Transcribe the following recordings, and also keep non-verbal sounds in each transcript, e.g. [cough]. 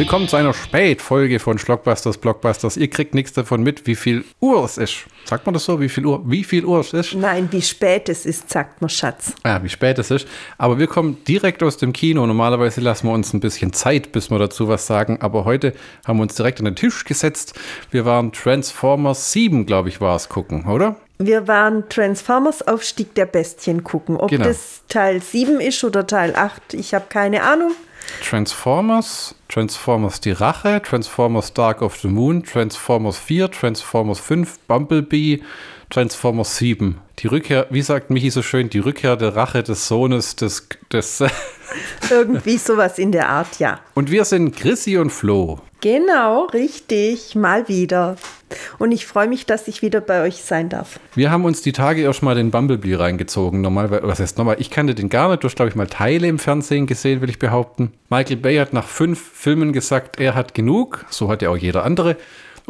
Willkommen zu einer Spätfolge von Schlockbusters Blockbusters. Ihr kriegt nichts davon mit, wie viel Uhr es ist. Sagt man das so? Wie viel Uhr, wie viel Uhr es ist? Nein, wie spät es ist, sagt man Schatz. Ja, wie spät es ist. Aber wir kommen direkt aus dem Kino. Normalerweise lassen wir uns ein bisschen Zeit, bis wir dazu was sagen. Aber heute haben wir uns direkt an den Tisch gesetzt. Wir waren Transformers 7, glaube ich, war es, gucken, oder? Wir waren Transformers Aufstieg der Bestien gucken. Ob Genau. das Teil 7 ist oder Teil 8, ich habe keine Ahnung. Transformers, Transformers die Rache, Transformers Dark of the Moon, Transformers 4, Transformers 5, Bumblebee, Transformers 7. Die Rückkehr, wie sagt Michi so schön, die Rückkehr der Rache des Sohnes des. des [laughs] [laughs] Irgendwie sowas in der Art, ja. und wir sind Chrissy und Flo. Genau, richtig, mal wieder. Und ich freue mich, dass ich wieder bei euch sein darf. Wir haben uns die Tage erst mal den Bumblebee reingezogen. Normal, was heißt nochmal? Ich kannte den gar nicht. Du hast, glaube ich, mal Teile im Fernsehen gesehen, will ich behaupten. Michael Bay hat nach fünf Filmen gesagt, er hat genug. So hat ja auch jeder andere.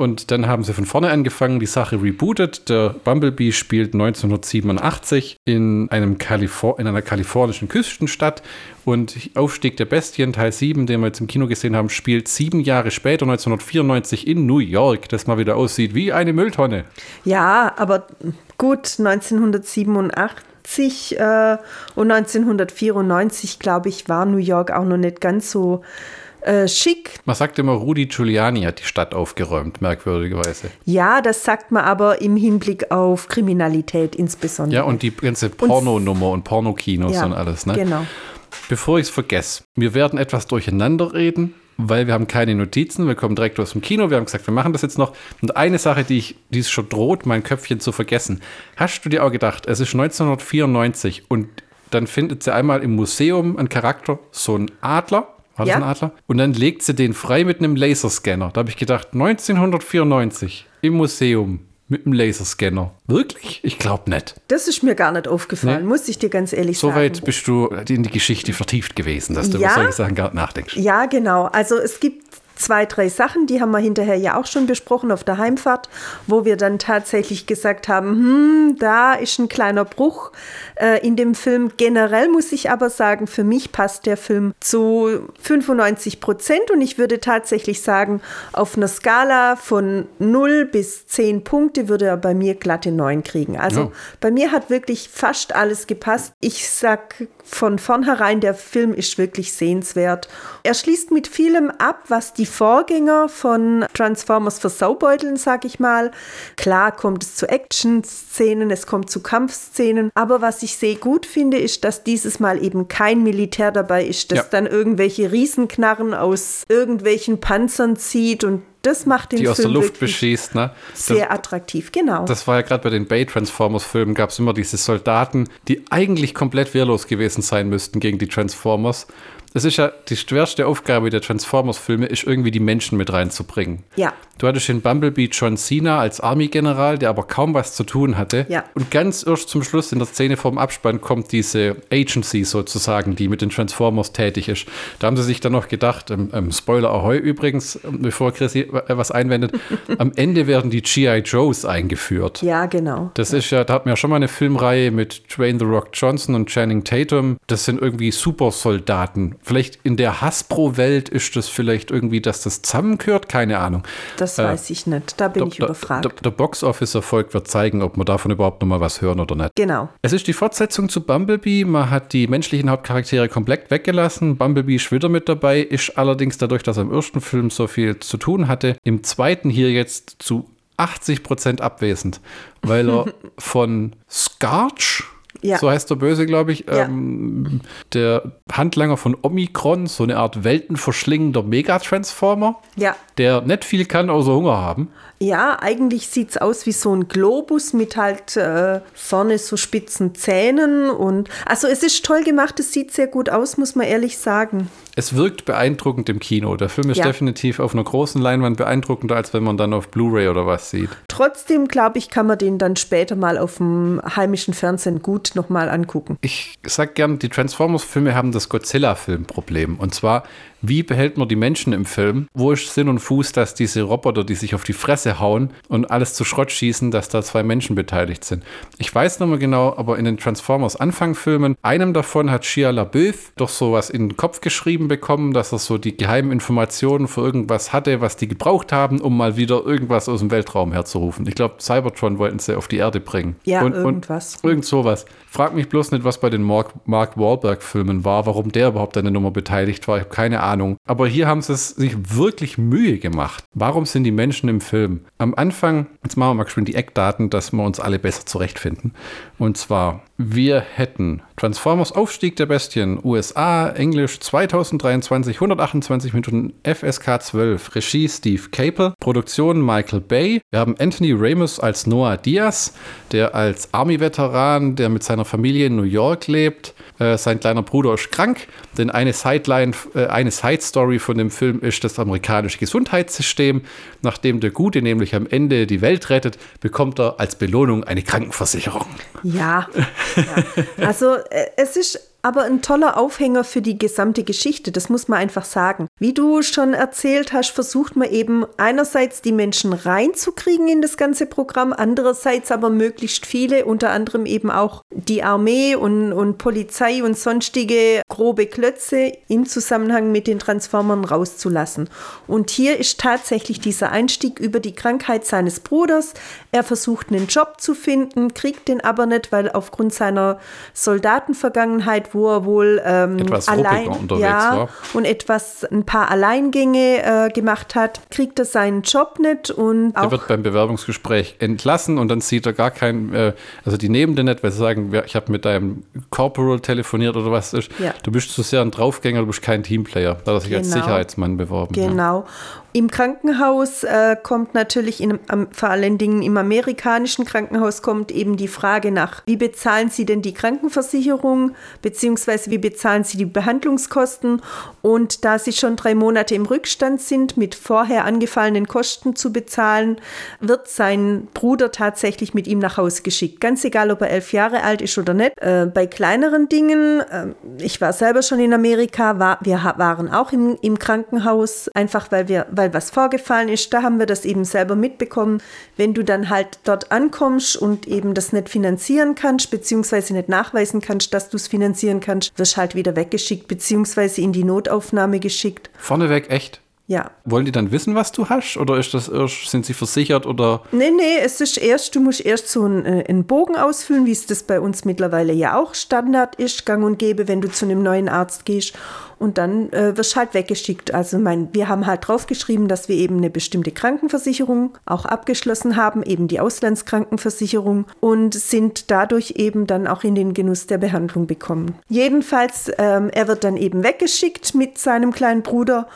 Und dann haben sie von vorne angefangen, die Sache rebootet. Der Bumblebee spielt 1987 in, einem Kalifor in einer kalifornischen Küstenstadt. Und Aufstieg der Bestien, Teil 7, den wir jetzt im Kino gesehen haben, spielt sieben Jahre später, 1994, in New York, das mal wieder aussieht wie eine Mülltonne. Ja, aber gut, 1987 äh, und 1994, glaube ich, war New York auch noch nicht ganz so äh, schick. Man sagt immer, Rudi Giuliani hat die Stadt aufgeräumt, merkwürdigerweise. Ja, das sagt man aber im Hinblick auf Kriminalität insbesondere. Ja, und die ganze Pornonummer und Pornokinos Ja, und alles, ne? Genau. Bevor ich es vergesse, wir werden etwas durcheinander reden, weil wir haben keine Notizen, wir kommen direkt aus dem Kino, wir haben gesagt, wir machen das jetzt noch. Und eine Sache, die ich, die es schon droht, mein Köpfchen zu vergessen. Hast du dir auch gedacht, es ist 1994 und dann findet sie einmal im Museum einen Charakter, so ein Adler. War das Ja. ein Adler? Und dann legt sie den frei mit einem Laserscanner. Da habe ich gedacht, 1994 im Museum mit einem Laserscanner. Wirklich? Ich glaube nicht. Das ist mir gar nicht aufgefallen, Nee. muss ich dir ganz ehrlich sagen. Soweit bist du in die Geschichte vertieft gewesen, dass du Ja. über solche Sachen gar nachdenkst. Ja, genau. Also es gibt zwei, drei Sachen, die haben wir hinterher ja auch schon besprochen auf der Heimfahrt, wo wir dann tatsächlich gesagt haben, hm, da ist ein kleiner Bruch äh, in dem Film. Generell muss ich aber sagen, für mich passt der Film zu 95 Prozent und ich würde tatsächlich sagen, auf einer Skala von 0 bis 10 Punkte würde er bei mir glatte 9 kriegen. Also Ja. bei mir hat wirklich fast alles gepasst. Ich sag von vornherein, der Film ist wirklich sehenswert. Er schließt mit vielem ab, was die Vorgänger von Transformers versaubeuteln, sag ich mal. Klar kommt es zu Action-Szenen, es kommt zu Kampfszenen, aber was ich sehr gut finde, ist, dass dieses Mal eben kein Militär dabei ist, das Ja. dann irgendwelche Riesenknarren aus irgendwelchen Panzern zieht und das macht den Die aus der Film Luft beschießt, ne? Das, sehr attraktiv, genau. das war ja gerade bei den Bay Transformers Filmen, gab es immer diese Soldaten, die eigentlich komplett wehrlos gewesen sein müssten gegen die Transformers. Es ist ja die schwerste Aufgabe der Transformers-Filme, ist irgendwie die Menschen mit reinzubringen. ja. Du hattest in Bumblebee John Cena als Army-General, der aber kaum was zu tun hatte. Ja. Und ganz erst zum Schluss in der Szene vorm Abspann kommt diese Agency sozusagen, die mit den Transformers tätig ist. Da haben sie sich dann noch gedacht, ähm, ähm, Spoiler Ahoy übrigens, ähm, bevor Chrissy äh, was einwendet, [laughs] am Ende werden die G.I. Joes eingeführt. Ja, genau. Das ist ja, da hatten wir ja schon mal eine Filmreihe mit Dwayne The Rock Johnson und Channing Tatum. Das sind irgendwie Supersoldaten. Vielleicht in der Hasbro-Welt ist das vielleicht irgendwie, dass das zusammengehört, keine Ahnung. Das weiß ich nicht. Da bin ich überfragt. der, der Box-Office-Erfolg wird zeigen, ob wir davon überhaupt noch mal was hören oder nicht. genau. Es ist die Fortsetzung zu Bumblebee. Man hat die menschlichen Hauptcharaktere komplett weggelassen. Bumblebee ist wieder mit dabei, ist allerdings dadurch, dass er im ersten Film so viel zu tun hatte, im zweiten hier jetzt zu 80 Prozent abwesend, weil er [laughs] von Scarch, Ja. so heißt der Böse, glaube ich, Ja. ähm, der Handlanger von Omikron, so eine Art weltenverschlingender Megatransformer, Ja. der nicht viel kann, außer Hunger haben. Ja, eigentlich sieht es aus wie so ein Globus mit halt äh, vorne so spitzen Zähnen und also es ist toll gemacht, es sieht sehr gut aus, muss man ehrlich sagen. Es wirkt beeindruckend im Kino. Der Film ist Ja. definitiv auf einer großen Leinwand beeindruckender, als wenn man dann auf Blu-ray oder was sieht. Trotzdem glaube ich, kann man den dann später mal auf dem heimischen Fernsehen gut nochmal angucken. Ich sag gern, die Transformers-Filme haben das Godzilla-Film-Problem. Und zwar, wie behält man die Menschen im Film? Wo ist Sinn und Fuß, dass diese Roboter, die sich auf die Fresse hauen und alles zu Schrott schießen, dass da zwei Menschen beteiligt sind? Ich weiß nicht mehr genau, aber in den Transformers-Anfangfilmen, einem davon hat Shia LaBeouf doch sowas in den Kopf geschrieben bekommen, dass er so die geheimen Informationen für irgendwas hatte, was die gebraucht haben, um mal wieder irgendwas aus dem Weltraum herzurufen. Ich glaube, Cybertron wollten sie auf die Erde bringen. Ja, und, irgendwas. Und irgend sowas. Frag mich bloß nicht, was bei den Mark, Mark Wahlberg-Filmen war, warum der überhaupt an der Nummer beteiligt war. Ich habe keine Ahnung. Aber hier haben sie es sich wirklich Mühe gemacht. Warum sind die Menschen im Film? Am Anfang, jetzt machen wir mal geschwind die Eckdaten, dass wir uns alle besser zurechtfinden. Und zwar, wir hätten Transformers Aufstieg der Bestien, USA, Englisch 2023, 128 Minuten, FSK 12, Regie Steve Caple, Produktion Michael Bay. Wir haben Anthony Ramos als Noah Diaz, der als Army-Veteran, der mit seiner Familie in New York lebt. Äh, sein kleiner Bruder ist krank, denn eine Sideline, äh, eine Side-Story von dem Film ist das amerikanische Gesundheitssystem. Nachdem der Gute nämlich am Ende die Welt rettet, bekommt er als Belohnung eine Krankenversicherung. Ja, [laughs] also äh, es ist aber ein toller Aufhänger für die gesamte Geschichte, das muss man einfach sagen. Wie du schon erzählt hast, versucht man eben einerseits die Menschen reinzukriegen in das ganze Programm, andererseits aber möglichst viele, unter anderem eben auch die Armee und, und Polizei und sonstige grobe Klötze im Zusammenhang mit den Transformern rauszulassen. Und hier ist tatsächlich dieser Einstieg über die Krankheit seines Bruders. Er versucht einen Job zu finden, kriegt den aber nicht, weil aufgrund seiner Soldatenvergangenheit wo er wohl ähm, Etwas allein ja, war. und etwas ein paar Alleingänge äh, gemacht hat, kriegt er seinen Job nicht und Der auch wird beim Bewerbungsgespräch entlassen und dann sieht er gar keinen, äh, also die nehmen den nicht, weil sie sagen, ja, ich habe mit deinem Corporal telefoniert oder was ist. Ja. Du bist zu sehr ein Draufgänger, du bist kein Teamplayer. Da hat er sich als Genau. Sicherheitsmann beworben. Ja. Genau. Im Krankenhaus äh, kommt natürlich, in, am, vor allen Dingen im amerikanischen Krankenhaus, kommt eben die Frage nach, wie bezahlen Sie denn die Krankenversicherung, beziehungsweise wie bezahlen Sie die Behandlungskosten? Und da Sie schon drei Monate im Rückstand sind, mit vorher angefallenen Kosten zu bezahlen, wird sein Bruder tatsächlich mit ihm nach Hause geschickt. Ganz egal, ob er elf Jahre alt ist oder nicht. Äh, bei kleineren Dingen, äh, ich war selber schon in Amerika, war, wir waren auch im, im Krankenhaus, einfach weil wir, weil was vorgefallen ist, da haben wir das eben selber mitbekommen. Wenn du dann halt dort ankommst und eben das nicht finanzieren kannst, beziehungsweise nicht nachweisen kannst, dass du es finanzieren kannst, wirst halt wieder weggeschickt, beziehungsweise in die Notaufnahme geschickt. Vorneweg echt. Ja, Wollen die dann wissen, was du hast? Oder ist das erst, sind sie versichert oder Nee, nee, es ist erst, du musst erst so einen, äh, einen Bogen ausfüllen, wie es das bei uns mittlerweile ja auch Standard ist, gang und gäbe, wenn du zu einem neuen Arzt gehst. Und dann äh, wirst halt weggeschickt. Also mein, wir haben halt draufgeschrieben, dass wir eben eine bestimmte Krankenversicherung auch abgeschlossen haben, eben die Auslandskrankenversicherung und sind dadurch eben dann auch in den Genuss der Behandlung bekommen. Jedenfalls, ähm, er wird dann eben weggeschickt mit seinem kleinen Bruder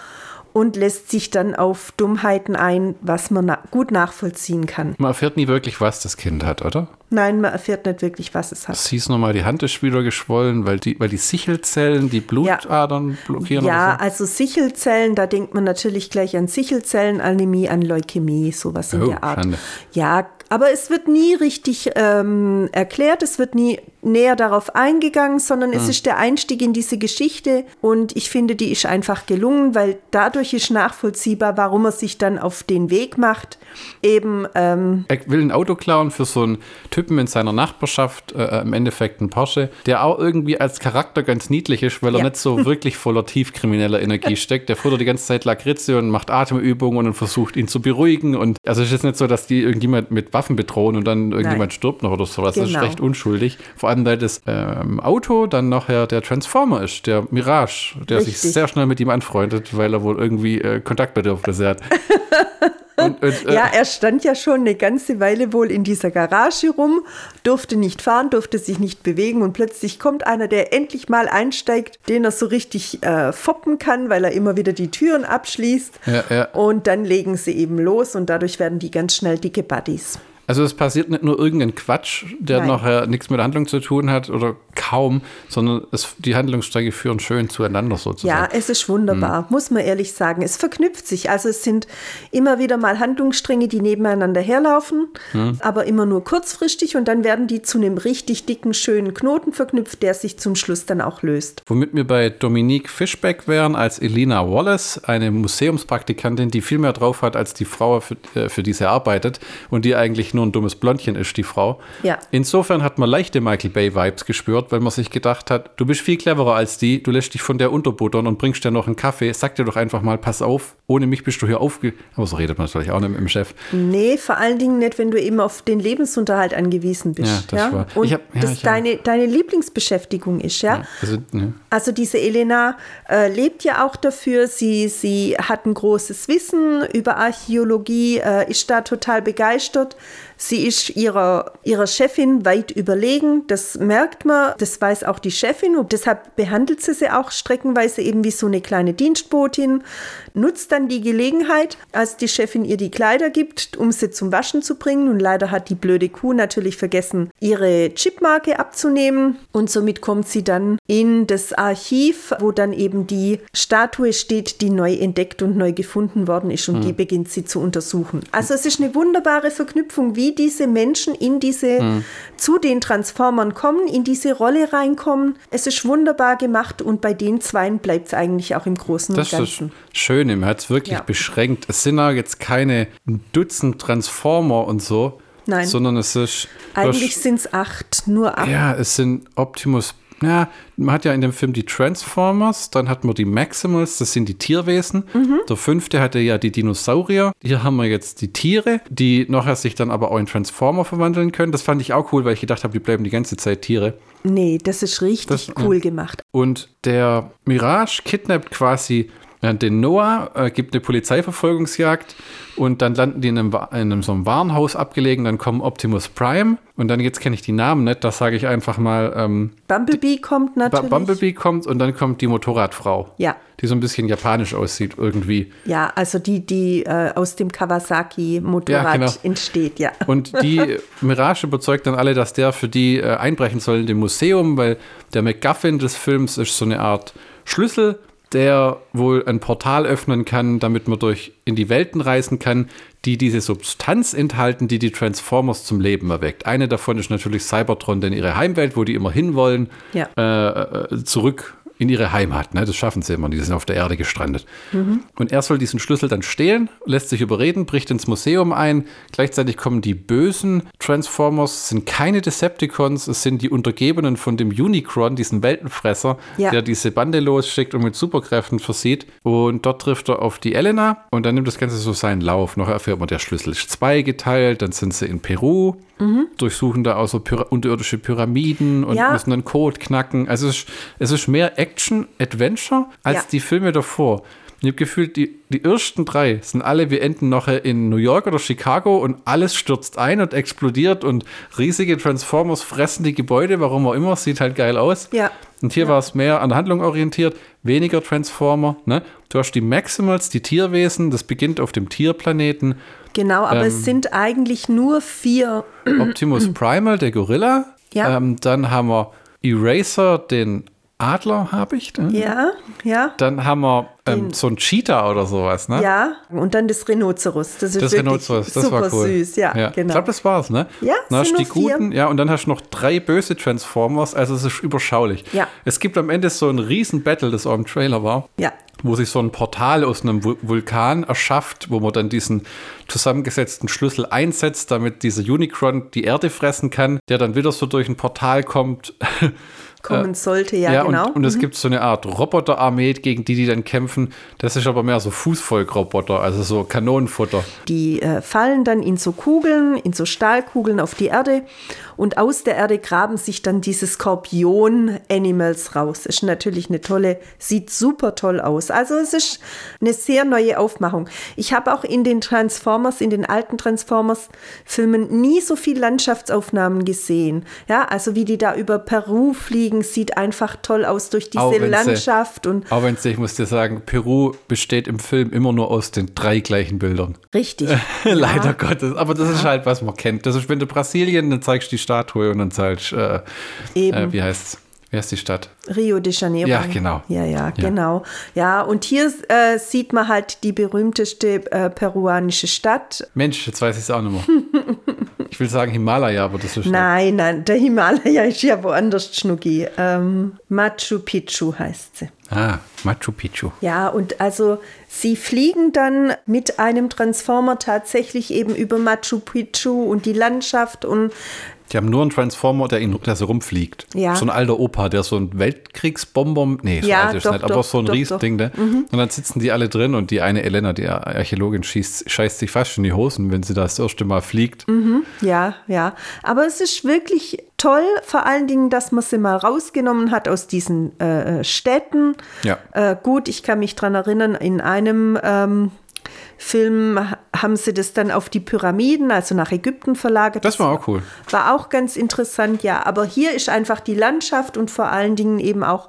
und lässt sich dann auf Dummheiten ein, was man na gut nachvollziehen kann. man erfährt nie wirklich, was das Kind hat, oder? Nein, man erfährt nicht wirklich, was es hat. Es hieß nochmal, die Hand ist wieder geschwollen, weil die, weil die Sichelzellen die Blutadern blockieren Ja, oder also Sichelzellen, da denkt man natürlich gleich an Sichelzellenanämie, an Leukämie, sowas in Oh, der Art. Schande. Ja, aber es wird nie richtig ähm, erklärt, es wird nie näher darauf eingegangen, sondern Hm. es ist der Einstieg in diese Geschichte und ich finde, die ist einfach gelungen, weil dadurch ist nachvollziehbar, warum er sich dann auf den Weg macht, eben ähm, Er will ein Auto klauen für so einen Typen in seiner Nachbarschaft, äh, im Endeffekt ein Porsche, der auch irgendwie als Charakter ganz niedlich ist, weil er Ja. nicht so [laughs] wirklich voller tiefkrimineller Energie steckt. Der futtert die ganze Zeit Lakritze und macht Atemübungen und versucht ihn zu beruhigen. Und also es ist jetzt nicht so, dass die irgendjemand mit Waffen bedrohen und dann irgendjemand Nein. stirbt noch oder sowas. Das ist Genau. recht unschuldig. Vor allem, weil das ähm, Auto dann nachher der Transformer ist, der Mirage, der sich Richtig. sehr schnell mit ihm anfreundet, weil er wohl irgendwie äh, Kontaktbedürfnisse hat. [laughs] Und, und, äh, Ja, er stand ja schon eine ganze Weile wohl in dieser Garage rum, durfte nicht fahren, durfte sich nicht bewegen und plötzlich kommt einer, der endlich mal einsteigt, den er so richtig äh, foppen kann, weil er immer wieder die Türen abschließt. Ja, ja. Und dann legen sie eben los und dadurch werden die ganz schnell dicke Buddies. Also es passiert nicht nur irgendein Quatsch, der Nein. nachher nichts mit der Handlung zu tun hat oder kaum, sondern es, die Handlungsstränge führen schön zueinander Ja, sozusagen. es ist wunderbar, muss man ehrlich sagen. Es verknüpft sich. Also es sind immer wieder mal Handlungsstränge, die nebeneinander herlaufen, aber immer nur kurzfristig und dann werden die zu einem richtig dicken, schönen Knoten verknüpft, der sich zum Schluss dann auch löst. Womit wir bei Dominique Fischbeck wären als Elina Wallace, eine Museumspraktikantin, die viel mehr drauf hat als die Frau, für, äh, für die sie arbeitet und die eigentlich eigentlich nur ein dummes Blondchen ist, die Frau. Ja. Insofern hat man leichte Michael Bay-Vibes gespürt, weil man sich gedacht hat, du bist viel cleverer als die, du lässt dich von der unterbuttern und bringst dir noch einen Kaffee. Sag dir doch einfach mal, pass auf, ohne mich bist du hier aufge... Aber so redet man natürlich auch nicht mit dem Chef. Nee, vor allen Dingen nicht, wenn du eben auf den Lebensunterhalt angewiesen bist. Ja, das war- Und ich hab- ja, das ich hab- deine, deine Lieblingsbeschäftigung ist, ja. Ja, also. Also diese Elena äh, lebt ja auch dafür. Sie, sie hat ein großes Wissen über Archäologie, äh, ist da total begeistert. Sie ist ihrer, ihrer Chefin weit überlegen. Das merkt man, das weiß auch die Chefin und deshalb behandelt sie sie auch streckenweise eben wie so eine kleine Dienstbotin. Nutzt dann die Gelegenheit, als die Chefin ihr die Kleider gibt, um sie zum Waschen zu bringen. Und leider hat die blöde Kuh natürlich vergessen, ihre Chipmarke abzunehmen. Und somit kommt sie dann in das Archiv, wo dann eben die Statue steht, die neu entdeckt und neu gefunden worden ist. Und die beginnt sie zu untersuchen. Also es ist eine wunderbare Verknüpfung, wie diese Menschen in diese, zu den Transformern kommen, in diese Rolle reinkommen. Es ist wunderbar gemacht und bei den Zweien bleibt es eigentlich auch im Großen und ist das Ganzen. Schöne, man hat es wirklich Ja. beschränkt. Es sind ja jetzt keine Dutzend Transformer und so, Nein. sondern es ist... Eigentlich sind es acht, nur acht. Ja, es sind Optimus. Ja, man hat ja in dem Film die Transformers, dann hat man die Maximals, das sind die Tierwesen. Mhm. Der fünfte hatte ja die Dinosaurier. Hier haben wir jetzt die Tiere, die nachher sich dann aber auch in Transformer verwandeln können. Das fand ich auch cool, weil ich gedacht habe, die bleiben die ganze Zeit Tiere. Nee, das ist richtig Das- cool gemacht. Und der Mirage kidnappt quasi den Noah, äh, gibt eine Polizeiverfolgungsjagd und dann landen die in einem, in einem so einem Warenhaus abgelegen. Dann kommen Optimus Prime und dann jetzt kenne ich die Namen nicht, das sage ich einfach mal. Ähm, Bumblebee kommt natürlich. Bumblebee kommt und dann kommt die Motorradfrau. Ja. Die so ein bisschen japanisch aussieht irgendwie. Ja, also die, die äh, aus dem Kawasaki-Motorrad Ja, genau. entsteht, ja. [laughs] Und die Mirage überzeugt dann alle, dass der für die äh, einbrechen soll in dem Museum, weil der MacGuffin des Films ist so eine Art Schlüssel, der wohl ein Portal öffnen kann, damit man durch in die Welten reisen kann, die diese Substanz enthalten, die die Transformers zum Leben erweckt. Eine davon ist natürlich Cybertron, denn ihre Heimwelt, wo die immer hinwollen, Ja. äh, äh, zurück in ihre Heimat. Ne? Das schaffen sie immer, die sind auf der Erde gestrandet. Und er soll diesen Schlüssel dann stehlen, lässt sich überreden, bricht ins Museum ein. Gleichzeitig kommen die bösen Transformers, es sind keine Decepticons, es sind die Untergebenen von dem Unicron, diesen Weltenfresser, Ja. der diese Bande losschickt und mit Superkräften versieht. Und dort trifft er auf die Elena und dann nimmt das Ganze so seinen Lauf. Noch erfährt man, der Schlüssel ist zweigeteilt, dann sind sie in Peru, durchsuchen da auch so Pyra unterirdische Pyramiden und Ja. müssen einen Code knacken. Also es ist, es ist mehr Action-Adventure als Ja. die Filme davor. Ich habe gefühlt, die, die ersten drei sind alle, wir enden noch in New York oder Chicago und alles stürzt ein und explodiert und riesige Transformers fressen die Gebäude, warum auch immer, sieht halt geil aus. Ja. Und hier war es mehr an der Handlung orientiert, weniger Transformer. Ne? Du hast die Maximals, die Tierwesen, das beginnt auf dem Tierplaneten. Genau, aber Ähm. es sind eigentlich nur vier. Optimus [clears throat] Primal, der Gorilla. Ja. Ähm, dann haben wir Eraser, den Adler, habe ich. Ne? Ja, ja. Dann haben wir ähm, so ein Cheetah oder sowas, ne? Ja, und dann das Rhinoceros. Das ist Das wirklich Rhinoceros, das super war cool. süß. Ja, Ich genau. glaube, das war's, ne? Ja, Dann hast die vier. guten, ja, und dann hast du noch drei böse Transformers, also es ist überschaulich. Ja. Es gibt am Ende so ein riesen Battle, das auch im Trailer war. Ja. Wo sich so ein Portal aus einem Vul- Vulkan erschafft, wo man dann diesen zusammengesetzten Schlüssel einsetzt, damit dieser Unicron die Erde fressen kann, der dann wieder so durch ein Portal kommt. [laughs] Kommen sollte, ja, genau. und, und es gibt so eine Art Roboterarmee, gegen die die dann kämpfen. Das ist aber mehr so Fußvolkroboter, also so Kanonenfutter. Die äh, fallen dann in so Kugeln, in so Stahlkugeln auf die Erde und aus der Erde graben sich dann diese Skorpion-Animals raus. Ist natürlich eine tolle, sieht super toll aus. Also es ist eine sehr neue Aufmachung. Ich habe auch in den Transformers, in den alten Transformers-Filmen nie so viel Landschaftsaufnahmen gesehen. Ja, also wie die da über Peru fliegen, sieht einfach toll aus durch Auch diese sie- Landschaft und Auch wenn ich muss dir sagen, Peru besteht im Film immer nur aus den drei gleichen Bildern. richtig. [laughs] Leider Gottes. Aber das ist halt, was man kennt. Das ist, wenn du Brasilien, dann zeigst du die Statue und dann du, äh, äh, wie heißt Wie heißt die Stadt? Rio de Janeiro. Ja, genau. Ja, ja, genau. Ja, und hier äh, sieht man halt die berühmteste äh, peruanische Stadt. Mensch, jetzt weiß ich es auch nicht mehr. [laughs] Ich will sagen Himalaya, aber das ist. Nein, nein, der Himalaya ist ja woanders, Schnucki. Ähm, Machu Picchu heißt sie. Ah, Machu Picchu. Ja, und also sie fliegen dann mit einem Transformer tatsächlich eben über Machu Picchu und die Landschaft und die haben nur einen Transformer, der, ihn, der so rumfliegt. Ja. So ein alter Opa, der so ein Weltkriegsbomber, nee, so Ja, alt ist doch, nicht, doch, aber so ein doch, Riesending, ne? Und dann sitzen die alle drin und die eine Elena, die Archäologin, schießt, scheißt sich fast in die Hosen, wenn sie das erste Mal fliegt. Ja, ja. Aber es ist wirklich toll, vor allen Dingen, dass man sie mal rausgenommen hat aus diesen äh, Städten. Ja. Äh, gut, ich kann mich dran erinnern, in einem ähm, Film haben sie das dann auf die Pyramiden, also nach Ägypten verlagert. Das war auch cool. War auch ganz interessant, ja. Aber hier ist einfach die Landschaft und vor allen Dingen eben auch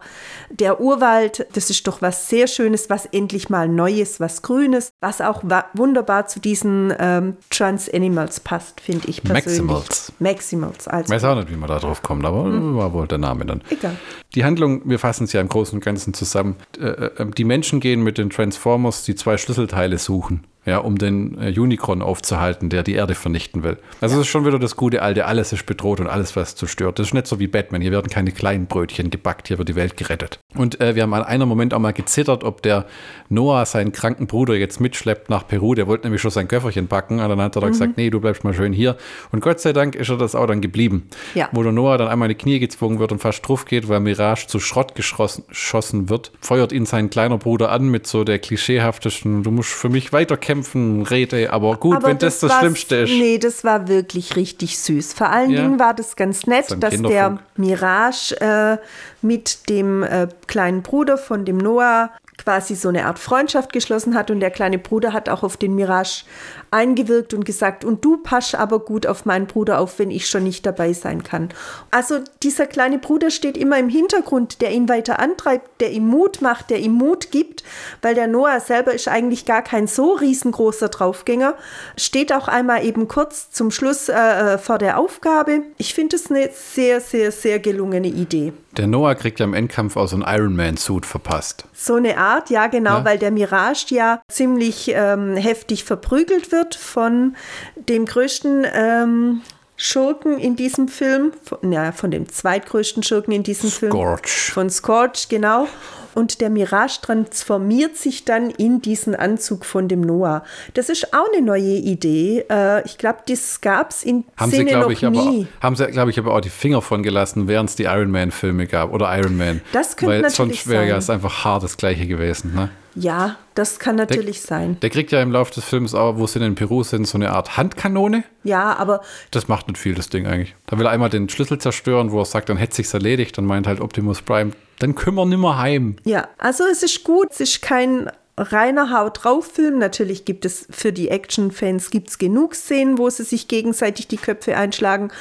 der Urwald. Das ist doch was sehr Schönes, was endlich mal Neues, was Grünes, was auch wunderbar zu diesen ähm, Trans-Animals passt, finde ich persönlich. Maximals. Maximals. Also, Ich weiß auch nicht, wie man da drauf kommt, aber war wohl der Name dann. Egal. Die Handlung, wir fassen es ja im Großen und Ganzen zusammen. Äh, äh, die Menschen gehen mit den Transformers die zwei Schlüsselteile suchen, ja, um den äh, Unicron aufzuhalten, der die Erde vernichten will. Also es ist schon wieder das gute alte, alles ist bedroht und alles, was zerstört. Das ist nicht so wie Batman. Hier werden keine kleinen Brötchen gebackt, hier wird die Welt gerettet. Und äh, wir haben an einem Moment auch mal gezittert, ob der Noah seinen kranken Bruder jetzt mitschleppt nach Peru. Der wollte nämlich schon sein Köfferchen packen. Und dann hat er da gesagt, nee, du bleibst mal schön hier. Und Gott sei Dank ist er das auch dann geblieben. Ja. Wo der Noah dann einmal in die Knie gezwungen wird und fast drauf geht, weil Mirage zu Schrott geschossen, wird, feuert ihn sein kleiner Bruder an mit so der klischeehaftesten, du musst für mich weiterkämpfen, Rede. Aber gut, Aber wenn das das, Schlimmste ist. Nee, das war wirklich richtig süß. Vor allen Ja. Dingen war das ganz nett, dass der. Mirage äh, mit dem äh, kleinen Bruder von dem Noah quasi so eine Art Freundschaft geschlossen hat und der kleine Bruder hat auch auf den Mirage eingewirkt und gesagt, und du pasch aber gut auf meinen Bruder auf, wenn ich schon nicht dabei sein kann. Also dieser kleine Bruder steht immer im Hintergrund, der ihn weiter antreibt, der ihm Mut macht, der ihm Mut gibt, weil der Noah selber ist eigentlich gar kein so riesengroßer Draufgänger, steht auch einmal eben kurz zum Schluss äh, vor der Aufgabe. Ich finde es eine sehr, sehr, sehr gelungene Idee. Der Noah kriegt ja im Endkampf auch so einen Iron Man-Suit verpasst. So eine Art, ja genau, Ja. weil der Mirage ja ziemlich ähm, heftig verprügelt wird von dem größten ähm, Schurken in diesem Film, von, ja, von dem zweitgrößten Schurken in diesem Film. Scorch. Von Scorch, genau. Und der Mirage transformiert sich dann in diesen Anzug von dem Noah. Das ist auch eine neue Idee. Äh, ich glaube, das gab es in Haben sie, Szene glaube noch ich, aber, nie. haben sie, glaube ich, aber auch die Finger von gelassen, während es die Iron Man-Filme gab oder Iron Man. Das könnte Weil natürlich sonst wäre ja einfach hart das Gleiche gewesen. Ne? Ja, das kann natürlich sein. Der kriegt ja im Laufe des Films auch, wo sie in Peru sind, so eine Art Handkanone. Ja, aber Das macht nicht viel, das Ding eigentlich. Da will er einmal den Schlüssel zerstören, wo er sagt, dann hätte sich's erledigt. Dann meint halt Optimus Prime, dann können wir nimmer heim. Ja, also es ist gut, es ist kein reiner Haut drauf Film. Natürlich gibt es für die Action-Fans gibt's genug Szenen, wo sie sich gegenseitig die Köpfe einschlagen.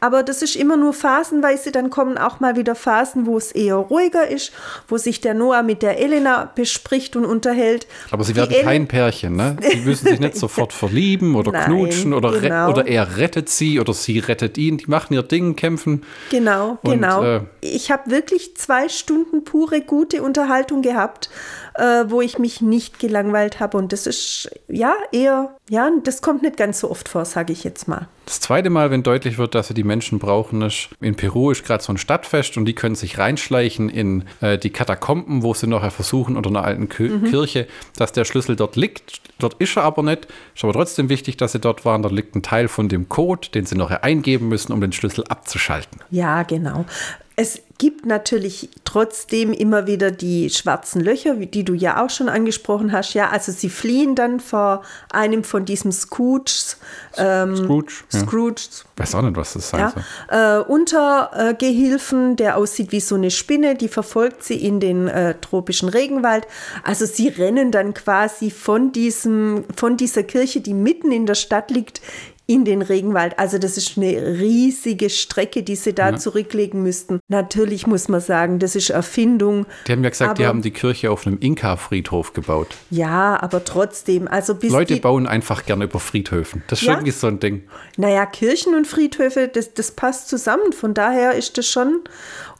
Aber das ist immer nur phasenweise. Dann kommen auch mal wieder Phasen, wo es eher ruhiger ist, wo sich der Noah mit der Elena bespricht und unterhält. Aber sie Die werden El- kein Pärchen, ne? Die müssen sich nicht [laughs] sofort verlieben oder Nein, knutschen oder, genau. oder er rettet sie oder sie rettet ihn. Die machen ihr Ding, kämpfen. Genau, Und, genau. äh, ich habe wirklich zwei Stunden pure gute Unterhaltung gehabt, äh, wo ich mich nicht gelangweilt habe. Und das ist ja eher, ja, das kommt nicht ganz so oft vor, sage ich jetzt mal. Das zweite Mal, wenn deutlich wird, dass sie die Menschen brauchen, ist, in Peru ist gerade so ein Stadtfest und die können sich reinschleichen in äh, die Katakomben, wo sie nachher versuchen, unter einer alten Kir Mhm. Kirche, dass der Schlüssel dort liegt. Dort ist er aber nicht. Ist aber trotzdem wichtig, dass sie dort waren. Da liegt ein Teil von dem Code, den sie nachher eingeben müssen, um den Schlüssel abzuschalten. Ja, genau. Es gibt natürlich trotzdem immer wieder die schwarzen Löcher, die du ja auch schon angesprochen hast. Ja, also sie fliehen dann vor einem von diesem Scrooges. Ähm, Scrooge. Ja. Scrooge, Weiß auch nicht, was das soll. ja, äh, Untergehilfen, der aussieht wie so eine Spinne, die verfolgt sie in den äh, tropischen Regenwald. Also sie rennen dann quasi von diesem, von dieser Kirche, die mitten in der Stadt liegt, in den Regenwald. Also das ist eine riesige Strecke, die sie da zurücklegen müssten. Natürlich muss man sagen, das ist Erfindung. Die haben ja gesagt, die Aber- haben die Kirche auf einem Inka-Friedhof gebaut. Ja, aber trotzdem, also Leute die, bauen einfach gerne über Friedhöfen. Das ist Ja. irgendwie so ein Ding. Naja, Kirchen und Friedhöfe, das, das passt zusammen. Von daher ist das schon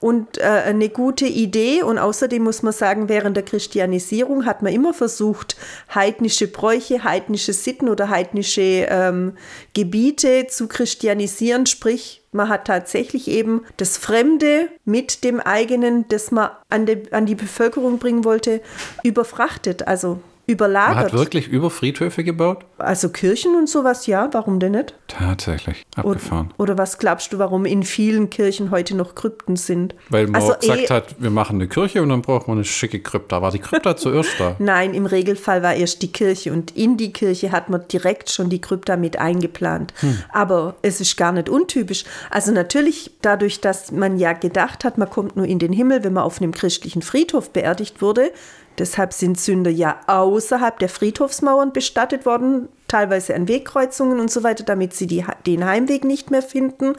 und äh, eine gute Idee. Und außerdem muss man sagen, während der Christianisierung hat man immer versucht, heidnische Bräuche, heidnische Sitten oder heidnische ähm, Gebiete zu christianisieren, sprich man hat tatsächlich eben das Fremde mit dem eigenen, das man an, de, an die Bevölkerung bringen wollte, überfrachtet. Also überlagert. Man hat wirklich über Friedhöfe gebaut? Also Kirchen und sowas, ja, warum denn nicht? Tatsächlich, abgefahren. Oder, oder was glaubst du, warum in vielen Kirchen heute noch Krypten sind? Weil man also gesagt eh, hat, wir machen eine Kirche und dann braucht man eine schicke Krypta. War die Krypta zuerst da? [laughs] Nein, im Regelfall war erst die Kirche und in die Kirche hat man direkt schon die Krypta mit eingeplant. Hm. Aber es ist gar nicht untypisch. Also natürlich dadurch, dass man ja gedacht hat, man kommt nur in den Himmel, wenn man auf einem christlichen Friedhof beerdigt wurde, Deshalb sind Sünder ja außerhalb der Friedhofsmauern bestattet worden, teilweise an Wegkreuzungen und so weiter, damit sie die, den Heimweg nicht mehr finden.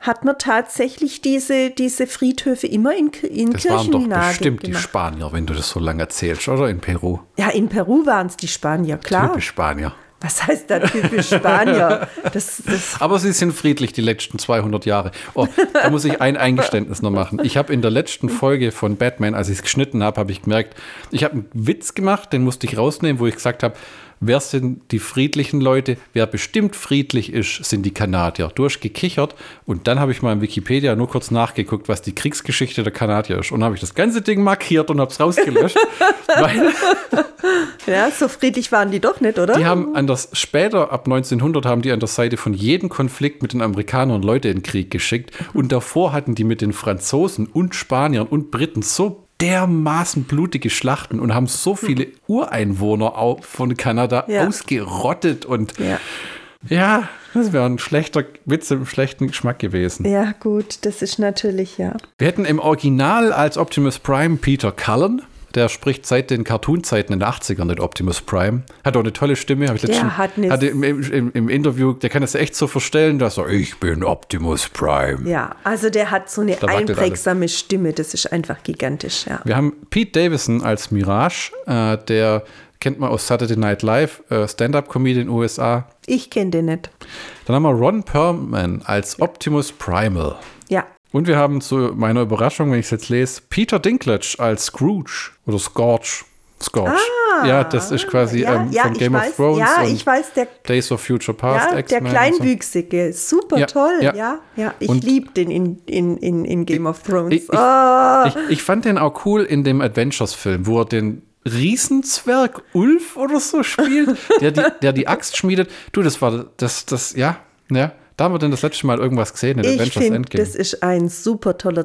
Hat man tatsächlich diese, diese Friedhöfe immer in, in das Kirchen waren doch bestimmt gemacht. die Spanier, wenn du das so lange erzählst, oder in Peru? Ja, in Peru waren es die Spanier, klar. Typisch Spanier. Was heißt da typisch Spanier? Das, das [laughs] Aber sie sind friedlich die letzten 200 Jahre. Oh, da muss ich ein Eingeständnis noch machen. Ich habe in der letzten Folge von Batman, als ich es geschnitten habe, habe ich gemerkt, ich habe einen Witz gemacht, den musste ich rausnehmen, wo ich gesagt habe, wer sind die friedlichen Leute? Wer bestimmt friedlich ist, sind die Kanadier. Du hast gekichert und dann habe ich mal in Wikipedia nur kurz nachgeguckt, was die Kriegsgeschichte der Kanadier ist. Und habe ich das ganze Ding markiert und habe es rausgelöscht. [laughs] ja, so friedlich waren die doch nicht, oder? Die haben an das, später, ab 1900, haben die an der Seite von jedem Konflikt mit den Amerikanern Leute in den Krieg geschickt. Und davor hatten die mit den Franzosen und Spaniern und Briten so dermaßen blutige Schlachten und haben so viele Ureinwohner von Kanada ja. ausgerottet und ja. ja das wäre ein schlechter Witz im schlechten Geschmack gewesen. Ja, gut, das ist natürlich, ja. Wir hätten im Original als Optimus Prime Peter Cullen der spricht seit den Cartoon-Zeiten in den 80ern, den Optimus Prime. Hat auch eine tolle Stimme. Hab ich der hat eine hatte im, im, im, Interview, der kann das echt so verstellen, dass er, ich bin Optimus Prime. Ja, also der hat so eine einprägsame Stimme, das ist einfach gigantisch, ja. Wir haben Pete Davison als Mirage, äh, der kennt man aus Saturday Night Live, äh, Stand-Up-Comedy in den USA. Ich kenne den nicht. Dann haben wir Ron Perlman als Optimus Primal. Ja. Und wir haben zu meiner Überraschung, wenn ich es jetzt lese, Peter Dinklage als Scrooge oder Scorch. Scorch. Ah, ja, das ist quasi ja, ähm, ja, von Game weiß, of Thrones. Ja, ich weiß, der Days of Future Past. Ja, der Kleinwüchsige, so. super ja, toll. Ja, ja, ich liebe den in, in, in, in Game of Thrones. Ich, ich, oh. ich, ich, fand den auch cool in dem Adventures-Film, wo er den Riesenzwerg Ulf oder so spielt, der die, der die Axt schmiedet. Du, das war das, das, ja, ja. Da haben wir denn das letzte Mal irgendwas gesehen in ich Adventures find, Endgame. Das ist ein super toller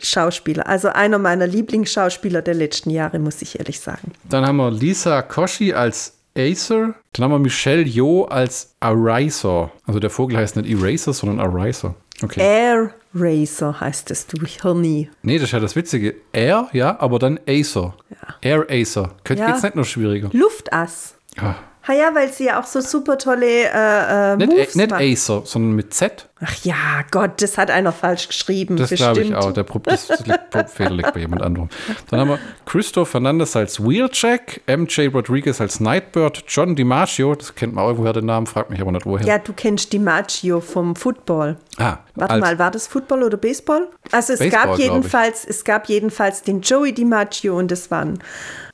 Schauspieler. Also einer meiner Lieblingsschauspieler der letzten Jahre, muss ich ehrlich sagen. Dann haben wir Lisa Koschi als Acer. Dann haben wir Michelle Yeoh als Eraser. Also der Vogel heißt nicht Eraser, sondern Eraser. Okay. Air Racer heißt es, du Hirni. Nee, das ist ja das Witzige. Air, ja, aber dann Acer. Ja. Air Acer. Könnte ja. jetzt nicht noch schwieriger. Luftass. Ja. Ha ja, weil sie ja auch so super tolle äh, äh, nicht, Moves nicht macht. Acer, sondern mit Z. Ach ja, Gott, das hat einer falsch geschrieben. Das glaube ich auch. Der Pro das liegt, Fehler liegt bei jemand anderem. Dann haben wir Christoph Fernandes als Wheeljack, MJ Rodriguez als Nightbird, John DiMaggio, das kennt man irgendwoher den Namen, fragt mich aber nicht woher. Ja, du kennst DiMaggio vom Football. Ah, Warte mal, war das Football oder Baseball? Also es Baseball, gab jedenfalls, es gab jedenfalls den Joey DiMaggio und das war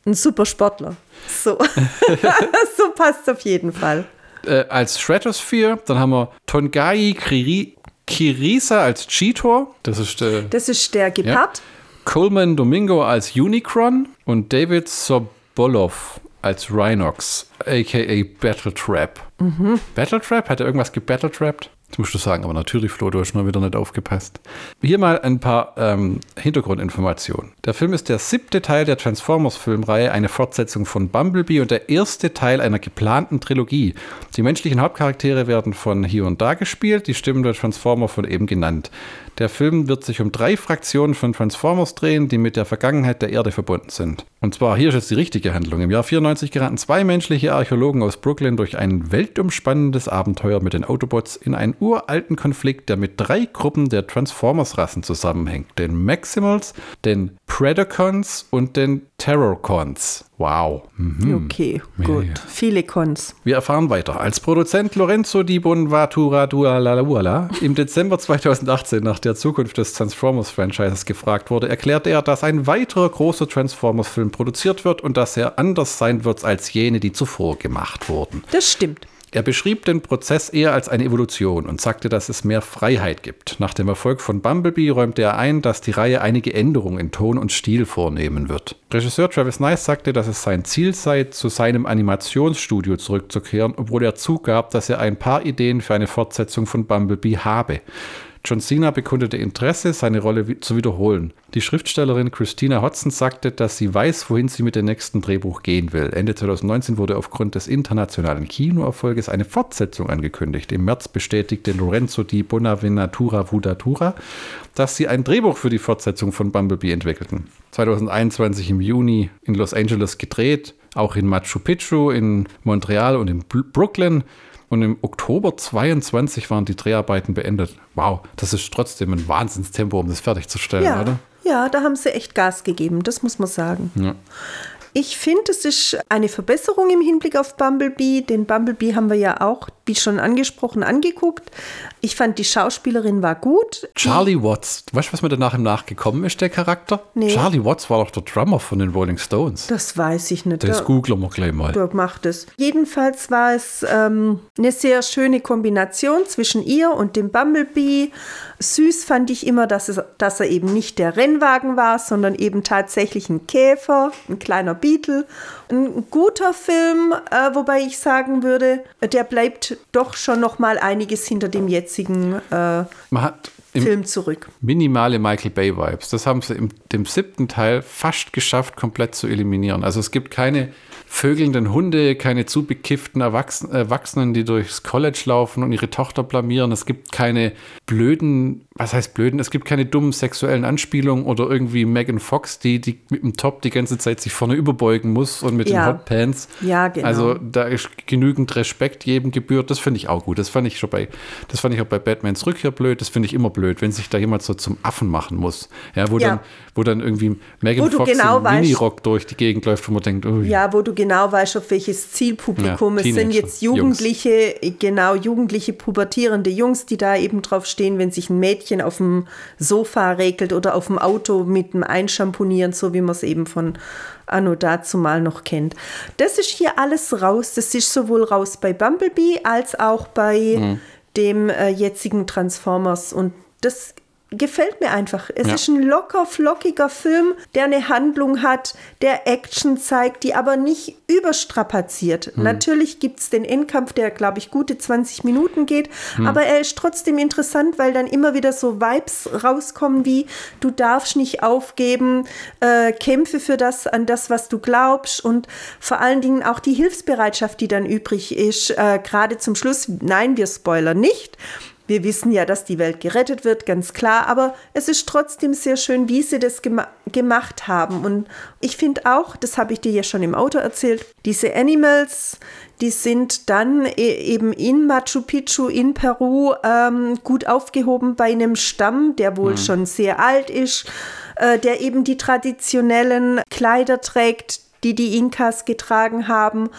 ein, super Sportler. So. [laughs] [laughs] so passt auf jeden Fall. Äh, als Stratosphere, dann haben wir Tongai Kiri, Kirisa als Cheetor. Das ist der, das ist der Gepard. Ja. Coleman Domingo als Unicron und David Sobolov als Rhinox, aka Battletrap. Mhm. Battletrap? Hat er irgendwas gebattletrappt? Das musst du sagen, aber natürlich, Flo, du hast mal wieder nicht aufgepasst. Hier mal ein paar ähm, Hintergrundinformationen. Der Film ist der siebte Teil der Transformers-Filmreihe, eine Fortsetzung von Bumblebee und der erste Teil einer geplanten Trilogie. Die menschlichen Hauptcharaktere werden von hier und da gespielt, die Stimmen der Transformer von eben genannt. Der Film wird sich um drei Fraktionen von Transformers drehen, die mit der Vergangenheit der Erde verbunden sind. Und zwar, hier ist jetzt die richtige Handlung. Im Jahr 94 geraten zwei menschliche Archäologen aus Brooklyn durch ein weltumspannendes Abenteuer mit den Autobots in einen uralten Konflikt, der mit drei Gruppen der Transformers-Rassen zusammenhängt. Den Maximals, den Predacons und den Terrorcons. Wow. Mhm. Okay, gut. Ja, ja. Viele Cons. Wir erfahren weiter. Als Produzent Lorenzo Di Bonvatura im Dezember 2018 nach der Zukunft des Transformers-Franchises gefragt wurde, erklärte er, dass ein weiterer großer Transformers-Film produziert wird und dass er anders sein wird als jene, die zuvor gemacht wurden. Das stimmt. Er beschrieb den Prozess eher als eine Evolution und sagte, dass es mehr Freiheit gibt. Nach dem Erfolg von Bumblebee räumte er ein, dass die Reihe einige Änderungen in Ton und Stil vornehmen wird. Regisseur Travis Nice sagte, dass es sein Ziel sei, zu seinem Animationsstudio zurückzukehren, obwohl er zugab, dass er ein paar Ideen für eine Fortsetzung von Bumblebee habe. John Cena bekundete Interesse, seine Rolle zu wiederholen. Die Schriftstellerin Christina Hodson sagte, dass sie weiß, wohin sie mit dem nächsten Drehbuch gehen will. Ende 2019 wurde aufgrund des internationalen Kinoerfolges eine Fortsetzung angekündigt. Im März bestätigte Lorenzo di Bonaventura Vudatura, dass sie ein Drehbuch für die Fortsetzung von Bumblebee entwickelten. 2021 im Juni in Los Angeles gedreht, auch in Machu Picchu, in Montreal und in Brooklyn. Und im Oktober 22 waren die Dreharbeiten beendet. Wow, das ist trotzdem ein Wahnsinnstempo, um das fertigzustellen, ja, oder? Ja, da haben sie echt Gas gegeben, das muss man sagen. Ja. Ich finde, es ist eine Verbesserung im Hinblick auf Bumblebee. Den Bumblebee haben wir ja auch, wie schon angesprochen, angeguckt. Ich fand, die Schauspielerin war gut. Charlie Watts, weißt du, was mir danach im Nachgekommen ist, der Charakter? Nee. Charlie Watts war doch der Drummer von den Rolling Stones. Das weiß ich nicht. Das googeln wir gleich mal. Der macht es. Jedenfalls war es ähm, eine sehr schöne Kombination zwischen ihr und dem Bumblebee. Süß fand ich immer, dass, es, dass er eben nicht der Rennwagen war, sondern eben tatsächlich ein Käfer, ein kleiner Beetle. Ein guter Film, äh, wobei ich sagen würde, der bleibt doch schon noch mal einiges hinter dem jetzigen äh, Man hat im Film zurück. minimale Michael Bay Vibes. Das haben sie im dem siebten Teil fast geschafft, komplett zu eliminieren. Also es gibt keine vögelnden Hunde, keine zu bekifften Erwachsenen, Erwachsenen, die durchs College laufen und ihre Tochter blamieren. Es gibt keine blöden, was heißt blöden? Es gibt keine dummen sexuellen Anspielungen oder irgendwie Megan Fox, die, die mit dem Top die ganze Zeit sich vorne überbeugen muss und mit Ja. den Hotpants. Ja, genau. Also da ist genügend Respekt jedem gebührt. Das finde ich auch gut. Das fand ich schon bei, das fand ich auch bei Batmans Rückkehr blöd. Das finde ich immer blöd, wenn sich da jemand so zum Affen machen muss. Ja, wo Ja. dann, wo dann irgendwie Megan Fox genau im Minirock durch die Gegend läuft, wo man denkt, ui. Ja, wo du genau weißt, auf welches Zielpublikum. Ja, es sind jetzt Jugendliche, genau, jugendliche, pubertierende Jungs, die da eben drauf stehen, wenn sich ein Mädchen auf dem Sofa regelt oder auf dem Auto mit dem Einschamponieren, so wie man es eben von Anno dazu mal noch kennt. Das ist hier alles raus. Das ist sowohl raus bei Bumblebee als auch bei Mhm. dem äh, jetzigen Transformers. Und das gefällt mir einfach. Es Ja. ist ein locker, flockiger Film, der eine Handlung hat, der Action zeigt, die aber nicht überstrapaziert. Hm. Natürlich gibt es den Endkampf, der, glaube ich, gute 20 Minuten geht, Hm. aber er ist trotzdem interessant, weil dann immer wieder so Vibes rauskommen wie, du darfst nicht aufgeben, äh, kämpfe für das, an das, was du glaubst und vor allen Dingen auch die Hilfsbereitschaft, die dann übrig ist, äh, gerade zum Schluss, nein, wir spoilern nicht, wir wissen ja, dass die Welt gerettet wird, ganz klar, aber es ist trotzdem sehr schön, wie sie das gema gemacht haben. Und ich finde auch, das habe ich dir ja schon im Auto erzählt, diese Animals, die sind dann e eben in Machu Picchu in Peru ähm, gut aufgehoben bei einem Stamm, der wohl schon sehr alt ist, äh, der eben die traditionellen Kleider trägt, die die Inkas getragen haben.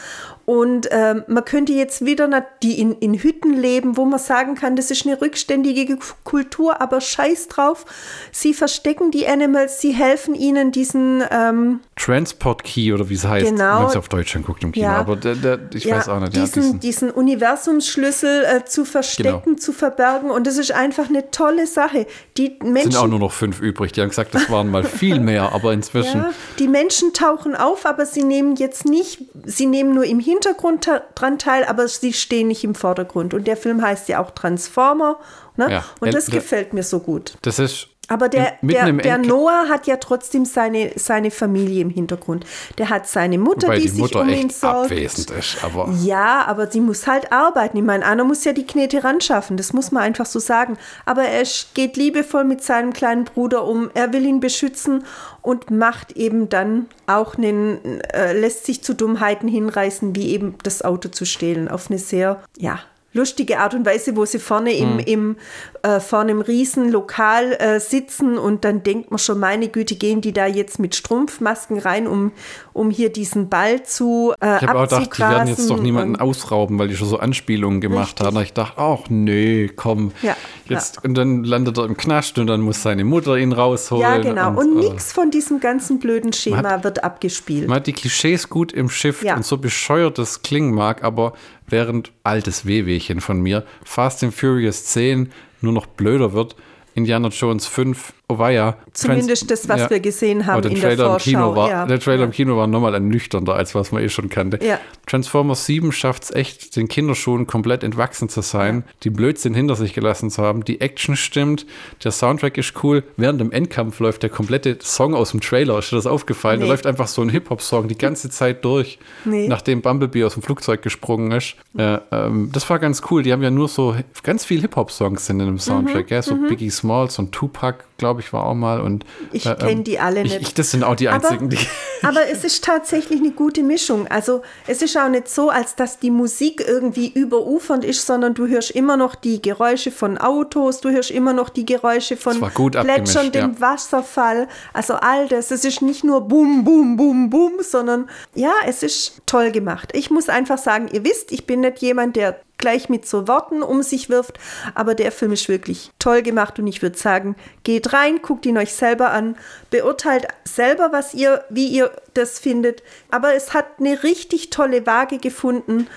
Und ähm, man könnte jetzt wieder, die in, in Hütten leben, wo man sagen kann, das ist eine rückständige Kultur, aber scheiß drauf. Sie verstecken die Animals, sie helfen ihnen, diesen ähm, Transport Key oder wie es heißt. Genau. Haben es auf Deutsch anguckt im Kino, Ja. aber der, der, ich ja, weiß auch nicht. Ja, diesen, diesen, diesen Universumsschlüssel äh, zu verstecken, Genau. zu verbergen. Und das ist einfach eine tolle Sache. Die Menschen sind auch nur noch fünf übrig. Die haben gesagt, das waren mal viel [laughs] mehr, aber inzwischen. Ja, die Menschen tauchen auf, aber sie nehmen jetzt nicht, sie nehmen nur im Hintergrund dran teil, aber sie stehen nicht im Vordergrund. Und der Film heißt ja auch Transformer. Ne? Ja, Und das der- gefällt mir so gut. Das ist. Aber der, Im- der, der Noah hat ja trotzdem seine, seine Familie im Hintergrund. Der hat seine Mutter, Weil die, die sich Mutter um ihn echt sorgt. abwesend ist. Aber Ja, aber sie muss halt arbeiten. Ich meine, Anna muss ja die Knete ran schaffen. Das muss man einfach so sagen. Aber er geht liebevoll mit seinem kleinen Bruder um. Er will ihn beschützen und macht eben dann auch einen, äh, lässt sich zu Dummheiten hinreißen, wie eben das Auto zu stehlen. Auf eine sehr, ja, lustige Art und Weise, wo sie vorne im, im, äh, vorne im Riesenlokal äh, sitzen und dann denkt man schon, meine Güte, gehen die da jetzt mit Strumpfmasken rein, um, um hier diesen Ball zu äh, ich habe auch gedacht, die werden jetzt doch niemanden und- ausrauben, weil die schon so Anspielungen gemacht Richtig. haben. Und ich dachte, ach nee, komm. Ja, Jetzt, Und dann landet er im Knast und dann muss seine Mutter ihn rausholen. Ja, genau. Und, äh, nichts von diesem ganzen blöden Schema Man wird abgespielt. Man hat die Klischees gut im Schiff Ja. und so bescheuert das klingen mag, aber während altes Wehwehchen von mir Fast and Furious 10 nur noch blöder wird, Indiana Jones 5, oh war ja. Zumindest das, was ja. wir gesehen haben in Trailer der im Vorschau. Kino war, ja. Der Trailer im Kino war nochmal ernüchternder, als was man eh schon kannte. Ja. Transformers 7 schafft es echt, den Kinderschuhen komplett entwachsen zu sein, die Blödsinn hinter sich gelassen zu haben. Die Action stimmt, der Soundtrack ist cool. Während dem Endkampf läuft der komplette Song aus dem Trailer. Ist dir das aufgefallen? Nee. Da läuft einfach so ein Hip-Hop-Song die ganze Zeit durch, Nee. nachdem Bumblebee aus dem Flugzeug gesprungen ist. Äh, ähm, das war ganz cool. Die haben ja nur so ganz viel Hip-Hop-Songs in dem Soundtrack. Mhm, ja? So Biggie Smalls und Tupac, glaube ich, war auch mal. Und, Ich äh, kenn ähm, die alle ich, nicht. Ich, das sind auch die Aber- einzigen, die. [laughs] Aber es ist tatsächlich eine gute Mischung. Also es ist auch nicht so, als dass die Musik irgendwie überufernd ist, sondern du hörst immer noch die Geräusche von Autos, du hörst immer noch die Geräusche von plätscherndem ja. Wasserfall. Also all das. Es ist nicht nur Bum, Bum, Bum, Bum, sondern ja, es ist toll gemacht. Ich muss einfach sagen, ihr wisst, ich bin nicht jemand, der gleich mit so Worten um sich wirft, aber der Film ist wirklich toll gemacht und ich würde sagen, geht rein, guckt ihn euch selber an, beurteilt selber, was ihr, wie ihr das findet, aber es hat eine richtig tolle Waage gefunden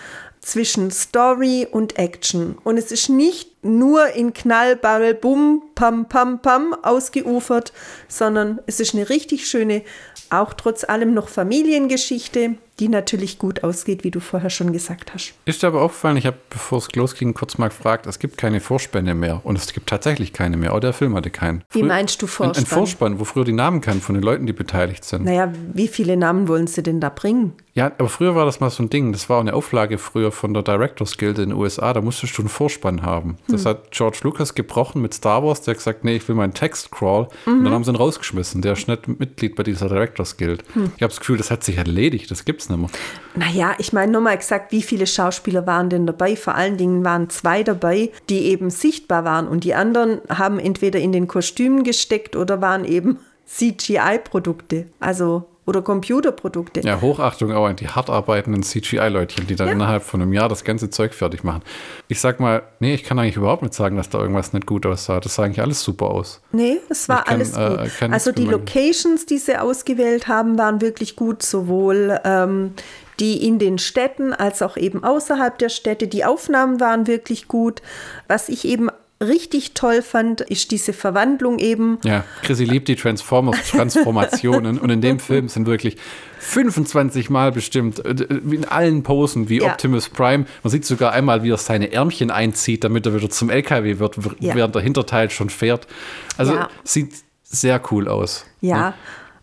zwischen Story und Action. Und es ist nicht nur in Knallball, Bum, Pam, Pam, Pam ausgeufert, sondern es ist eine richtig schöne, auch trotz allem noch Familiengeschichte, die natürlich gut ausgeht, wie du vorher schon gesagt hast. Ist dir aber aufgefallen, ich habe, bevor es losging, kurz mal gefragt, es gibt keine Vorspänne mehr. Und es gibt tatsächlich keine mehr. Auch der Film hatte keinen. Wie Frü- meinst du Ein, Vorspann? ein Vorspann, wo früher die Namen kamen von den Leuten, die beteiligt sind. Naja, wie viele Namen wollen sie denn da bringen? Ja, aber früher war das mal so ein Ding. Das war auch eine Auflage früher von der Directors Guild in den USA. Da musstest du einen Vorspann haben. Das hat George Lucas gebrochen mit Star Wars. Der hat gesagt, nee, ich will meinen Text crawl. Und dann haben sie ihn rausgeschmissen. Der ist nicht Mitglied bei dieser Directors Guild. Ich habe das Gefühl, das hat sich erledigt. Das gibt's nicht mehr. Naja, ich meine nochmal gesagt, wie viele Schauspieler waren denn dabei? Vor allen Dingen waren zwei dabei, die eben sichtbar waren. Und die anderen haben entweder in den Kostümen gesteckt oder waren eben [laughs] CGI-Produkte. Also, oder Computerprodukte. Ja, Hochachtung auch an die hart arbeitenden CGI-Leutchen, die dann Ja. innerhalb von einem Jahr das ganze Zeug fertig machen. Ich sag mal, nee, ich kann eigentlich überhaupt nicht sagen, dass da irgendwas nicht gut aussah. Das sah eigentlich alles super aus. Nee, es war kann, alles äh, gut. kann also die. Locations, die sie ausgewählt haben, waren wirklich gut, sowohl ähm, die in den Städten als auch eben außerhalb der Städte. Die Aufnahmen waren wirklich gut. Was ich eben richtig toll fand, ist diese Verwandlung eben. Ja, Chrissy liebt die Transformers-Transformationen und in dem [laughs] Film sind wirklich 25 Mal bestimmt, äh, wie in allen Posen, wie Ja. Optimus Prime. Man sieht sogar einmal, wie er seine Ärmchen einzieht, damit er wieder zum LKW wird, Ja. während der Hinterteil schon fährt. Also Ja. sieht sehr cool aus. Ja.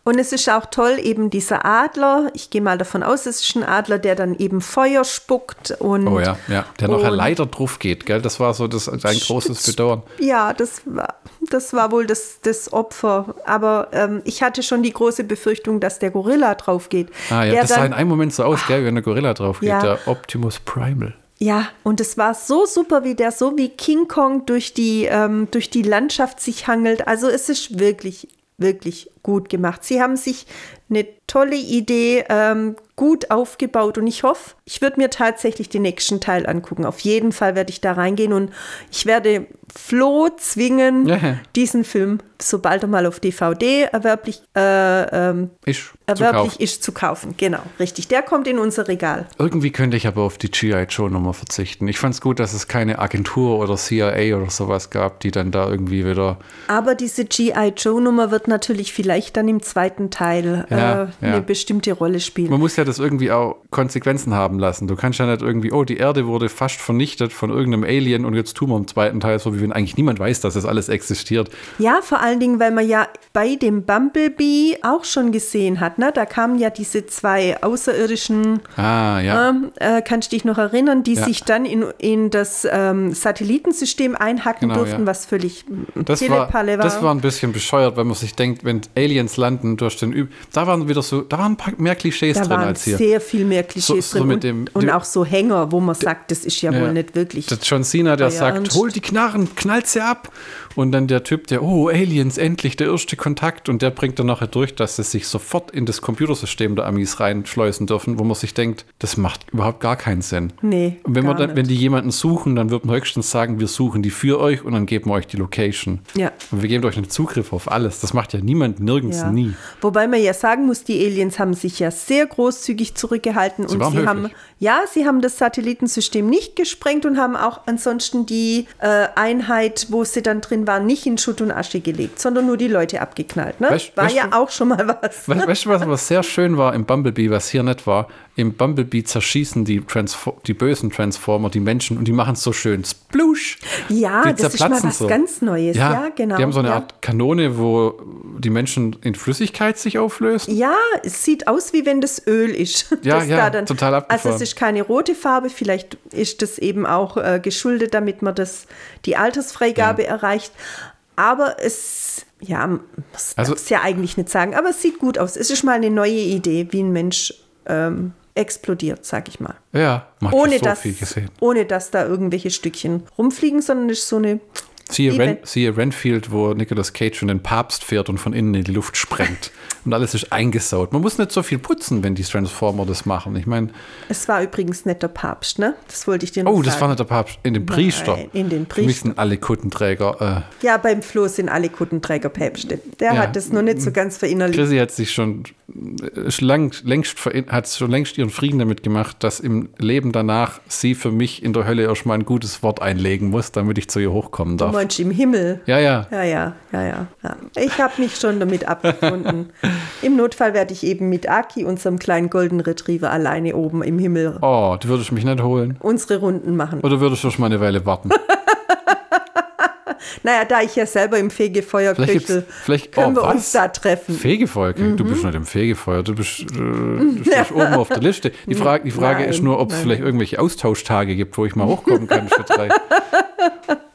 Und es ist auch toll, eben dieser Adler. Ich gehe mal davon aus, es ist ein Adler, der dann eben Feuer spuckt und Oh ja, ja. Der noch leider drauf geht, gell? Das war so das, ein großes Bedauern. Ja, das war, das war wohl das, das Opfer. Aber ähm, ich hatte schon die große Befürchtung, dass der Gorilla drauf geht. Ah ja, der das sah dann, in einem Moment so aus, gell, wenn der Gorilla drauf geht, Ja. der Optimus Primal. Ja, und es war so super, wie der so wie King Kong durch die, ähm, durch die Landschaft sich hangelt. Also es ist wirklich, wirklich gut gemacht. Sie haben sich eine tolle Idee ähm, gut aufgebaut und ich hoffe, ich würde mir tatsächlich den nächsten Teil angucken. Auf jeden Fall werde ich da reingehen und ich werde Flo zwingen, Ja. diesen Film, sobald er mal auf DVD erwerblich, äh, ähm, Ist zu erwerblich kaufen. ist, zu kaufen. Genau, richtig. Der kommt in unser Regal. Irgendwie könnte ich aber auf die G.I. Joe-Nummer verzichten. Ich fand es gut, dass es keine Agentur oder CIA oder sowas gab, die dann da irgendwie wieder. Aber diese G.I. Joe-Nummer wird natürlich vielleicht dann im zweiten Teil Ja, äh, ja. eine bestimmte Rolle spielen. Man muss ja das irgendwie auch Konsequenzen haben lassen. Du kannst ja nicht irgendwie, oh, die Erde wurde fast vernichtet von irgendeinem Alien und jetzt tun wir im zweiten Teil so, wie wenn eigentlich niemand weiß, dass das alles existiert. Ja, vor allen Dingen, weil man ja bei dem Bumblebee auch schon gesehen hat. Ne? Da kamen ja diese zwei außerirdischen, Ah, ja. ähm, äh, kannst du dich noch erinnern, die sich dann in, in das ähm, Satellitensystem einhacken Genau, durften, was völlig Das war, Telepalle war. das war ein bisschen bescheuert, wenn man sich denkt, wenn Aliens landen durch den Üb. Da waren wieder so, da waren ein paar mehr Klischees da drin waren als hier. sehr viel mehr Klischees So- so drin und, dem- und die- auch so Hänger, wo man sagt, das ist ja, Ja. wohl nicht wirklich. Der John Cena, der sagt, Ernst? hol die Knarren, knallt sie ab. Und dann der Typ, der, oh, Aliens, endlich der erste Kontakt. Und der bringt dann nachher durch, dass sie sich sofort in das Computersystem der Amis reinschleusen dürfen, wo man sich denkt, das macht überhaupt gar keinen Sinn. Nee, Und wenn, man dann, nicht. wenn die jemanden suchen, dann wird man höchstens sagen, wir suchen die für euch und dann geben wir euch die Location. Ja. Und wir geben euch einen Zugriff auf alles. Das macht ja niemand in nirgends, Ja. nie. Wobei man ja sagen muss, die Aliens haben sich ja sehr großzügig zurückgehalten Sie und sie haben, höflich. ja, sie haben das Satellitensystem nicht gesprengt und haben auch ansonsten die äh, Einheit, wo sie dann drin waren, nicht in Schutt und Asche gelegt, sondern nur die Leute abgeknallt. Ne? Weißt- War weißt ja auch schon mal was. [laughs] We weißt du, was, was sehr schön war im Bumblebee, was hier nicht war? Im Bumblebee zerschießen die, Transfo die bösen Transformer die Menschen und die machen es so schön. Splush! Ja, Die das ist mal was so. ganz Neues. Ja, genau. Die haben so eine ja. Art Kanone, wo die Menschen in Flüssigkeit sich auflösen. Ja, es sieht aus, wie wenn das Öl ist. [laughs] Ja, ja, da total Also abgefahren. es ist keine rote Farbe, vielleicht ist das eben auch äh, geschuldet, damit man das, die Altersfreigabe erreicht. Aber es, ja, man muss Also- es ja eigentlich nicht sagen, aber es sieht gut aus. Es ist mal eine neue Idee, wie ein Mensch ähm, explodiert, sag ich mal. Ja, man hat Ohne so dass, viel gesehen. ohne dass da irgendwelche Stückchen rumfliegen, sondern es ist so eine Siehe, Ren, siehe Renfield, wo Nicolas Cage schon den Papst fährt und von innen in die Luft sprengt. [laughs] und alles ist eingesaut. Man muss nicht so viel putzen, wenn die Transformer das machen. Ich meine, Es war übrigens nicht der Papst, ne? Das wollte ich dir noch oh, sagen. das war nicht der Papst, in den Priester. Nein, in den Priester. sind alle Kuttenträger. Äh, Ja, beim Flo sind alle Kuttenträger Päpste. Der Ja. hat das noch nicht so ganz verinnerlicht. Chrissy hat sich schon äh, lang, längst, hat schon längst ihren Frieden damit gemacht, dass im Leben danach sie für mich in der Hölle erstmal ein gutes Wort einlegen muss, damit ich zu ihr hochkommen Du darf. meinst im Himmel. Ja, ja. Ja, ja, ja, ja. ja. Ich habe mich schon damit abgefunden. [laughs] Im Notfall werde ich eben mit Aki, unserem kleinen Golden Retriever, alleine oben im Himmel Oh, du würdest mich nicht holen. unsere Runden machen. Oder würdest du schon mal eine Weile warten? [laughs] Naja, da ich ja selber im Fegefeuer köchel, vielleicht- können oh, wir was? uns da treffen. Fegefeuer, du Mhm. bist nicht im Fegefeuer, du bist, äh, du [laughs] stehst oben auf der Liste. Die Frage, die Frage Nein, ist nur, ob es vielleicht irgendwelche Austauschtage gibt, wo ich mal hochkommen kann für drei. [laughs]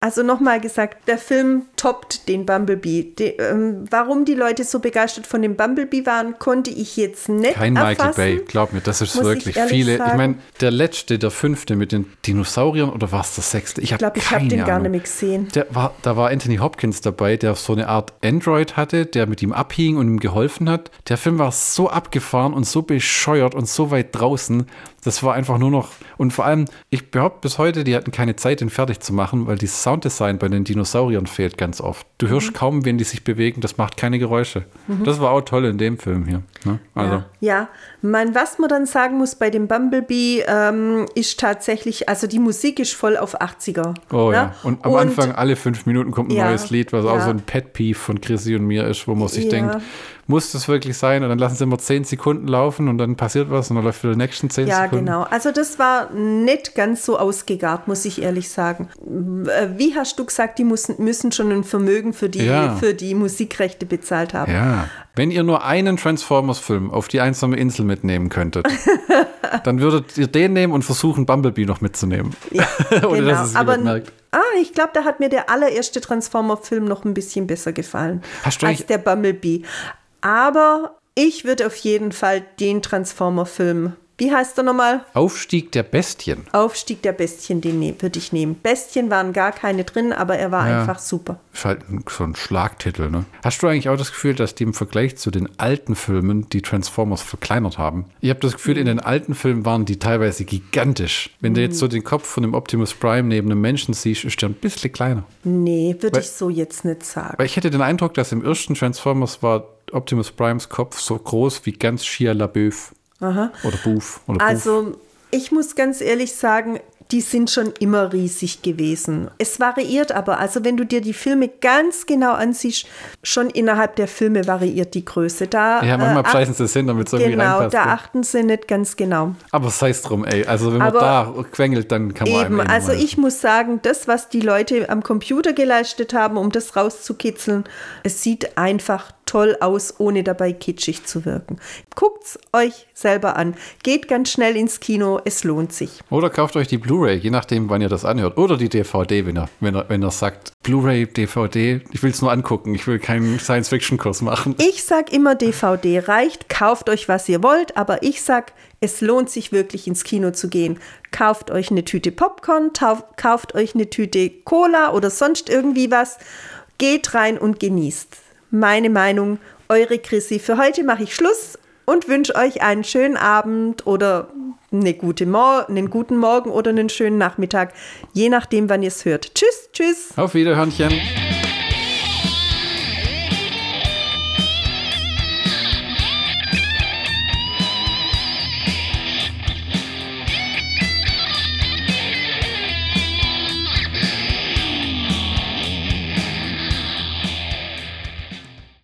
Also nochmal gesagt, der Film toppt den Bumblebee. Die, ähm, warum die Leute so begeistert von dem Bumblebee waren, konnte ich jetzt nicht Kein Michael erfassen. Bay, glaub mir, das ist muss ich wirklich ehrlich viele. Ich sagen. meine, der letzte, der fünfte mit den Dinosauriern oder war es der sechste? Ich Ich glaube, ich habe den gar Ahnung. nicht mehr gesehen. Der war, da war Anthony Hopkins dabei, der so eine Art Android hatte, der mit ihm abhing und ihm geholfen hat. Der Film war so abgefahren und so bescheuert und so weit draußen. Das war einfach nur noch. Und vor allem, ich behaupte bis heute, die hatten keine Zeit, den fertig zu machen, weil das Sounddesign bei den Dinosauriern fehlt ganz oft. Du Mhm. hörst kaum, wenn die sich bewegen, das macht keine Geräusche. Das war auch toll in dem Film hier. Ne? Also, Ja, ja. Man, was man dann sagen muss bei dem Bumblebee, ähm, ist tatsächlich, also die Musik ist voll auf 80er. Oh ne? ja. Und am Anfang alle fünf Minuten kommt ein Ja, neues Lied, was auch ja. so ein Pet-Peeve von Chrissy und mir ist, wo man sich denkt, muss das wirklich sein? Und dann lassen sie immer zehn Sekunden laufen und dann passiert was und dann läuft wieder die nächsten zehn Ja, Sekunden. Genau. Also das war nicht ganz so ausgegart, muss ich ehrlich sagen. Äh, Wie hast du gesagt, die müssen, müssen schon ein Vermögen für die, Ja. für die Musikrechte bezahlt haben? Ja. Wenn ihr nur einen Transformers-Film auf die einsame Insel mitnehmen könntet, [laughs] dann würdet ihr den nehmen und versuchen, Bumblebee noch mitzunehmen. Ja, [laughs] Ohne genau. Aber ah, ich glaube, da hat mir der allererste Transformer-Film noch ein bisschen besser gefallen Hast du als der Bumblebee. Aber ich würde auf jeden Fall den Transformer-Film, wie heißt er nochmal? Aufstieg der Bestien. Aufstieg der Bestien, den ne würde ich nehmen. Bestien waren gar keine drin, aber er war Ja. einfach super. Ist halt ein- so ein Schlagtitel, ne? Hast du eigentlich auch das Gefühl, dass die im Vergleich zu den alten Filmen die Transformers verkleinert haben? Ich habe das Gefühl, in den alten Filmen waren die teilweise gigantisch. Wenn du jetzt so den Kopf von dem Optimus Prime neben einem Menschen siehst, ist der ein bisschen kleiner. Nee, würde ich so jetzt nicht sagen. Weil ich hätte den Eindruck, dass im ersten Transformers war Optimus Primes Kopf so groß wie ganz Shia LaBeouf. Oder Boof. Oder. Also, ich muss ganz ehrlich sagen, die sind schon immer riesig gewesen. Es variiert aber, also wenn du dir die Filme ganz genau ansiehst, schon innerhalb der Filme variiert die Größe. Da, Ja, manchmal äh, scheißen sie es hin, damit es irgendwie Genau, reinpasst. da ne? achten sie nicht ganz genau. Aber sei es drum, ey. Also wenn man Aber- da quengelt, dann kann man Eben, also ich muss sagen, das, was die Leute am Computer geleistet haben, um das rauszukitzeln, es sieht einfach toll aus, ohne dabei kitschig zu wirken. Guckt's euch selber an. Geht ganz schnell ins Kino, es lohnt sich. Oder kauft euch die Blu-ray, je nachdem, wann ihr das anhört. Oder die DVD, wenn er, wenn er, wenn er sagt, Blu-ray, DVD, ich will es nur angucken, ich will keinen Science-Fiction-Kurs machen. [laughs] Ich sag immer, DVD reicht, kauft euch, was ihr wollt, aber ich sag, es lohnt sich wirklich ins Kino zu gehen. Kauft euch eine Tüte Popcorn, kauft euch eine Tüte Cola oder sonst irgendwie was. Geht rein und genießt. Meine Meinung, eure Chrissy. Für heute mache ich Schluss und wünsche euch einen schönen Abend oder eine gute einen guten Morgen oder einen schönen Nachmittag, je nachdem, wann ihr es hört. Tschüss, tschüss. Auf Wiederhörnchen.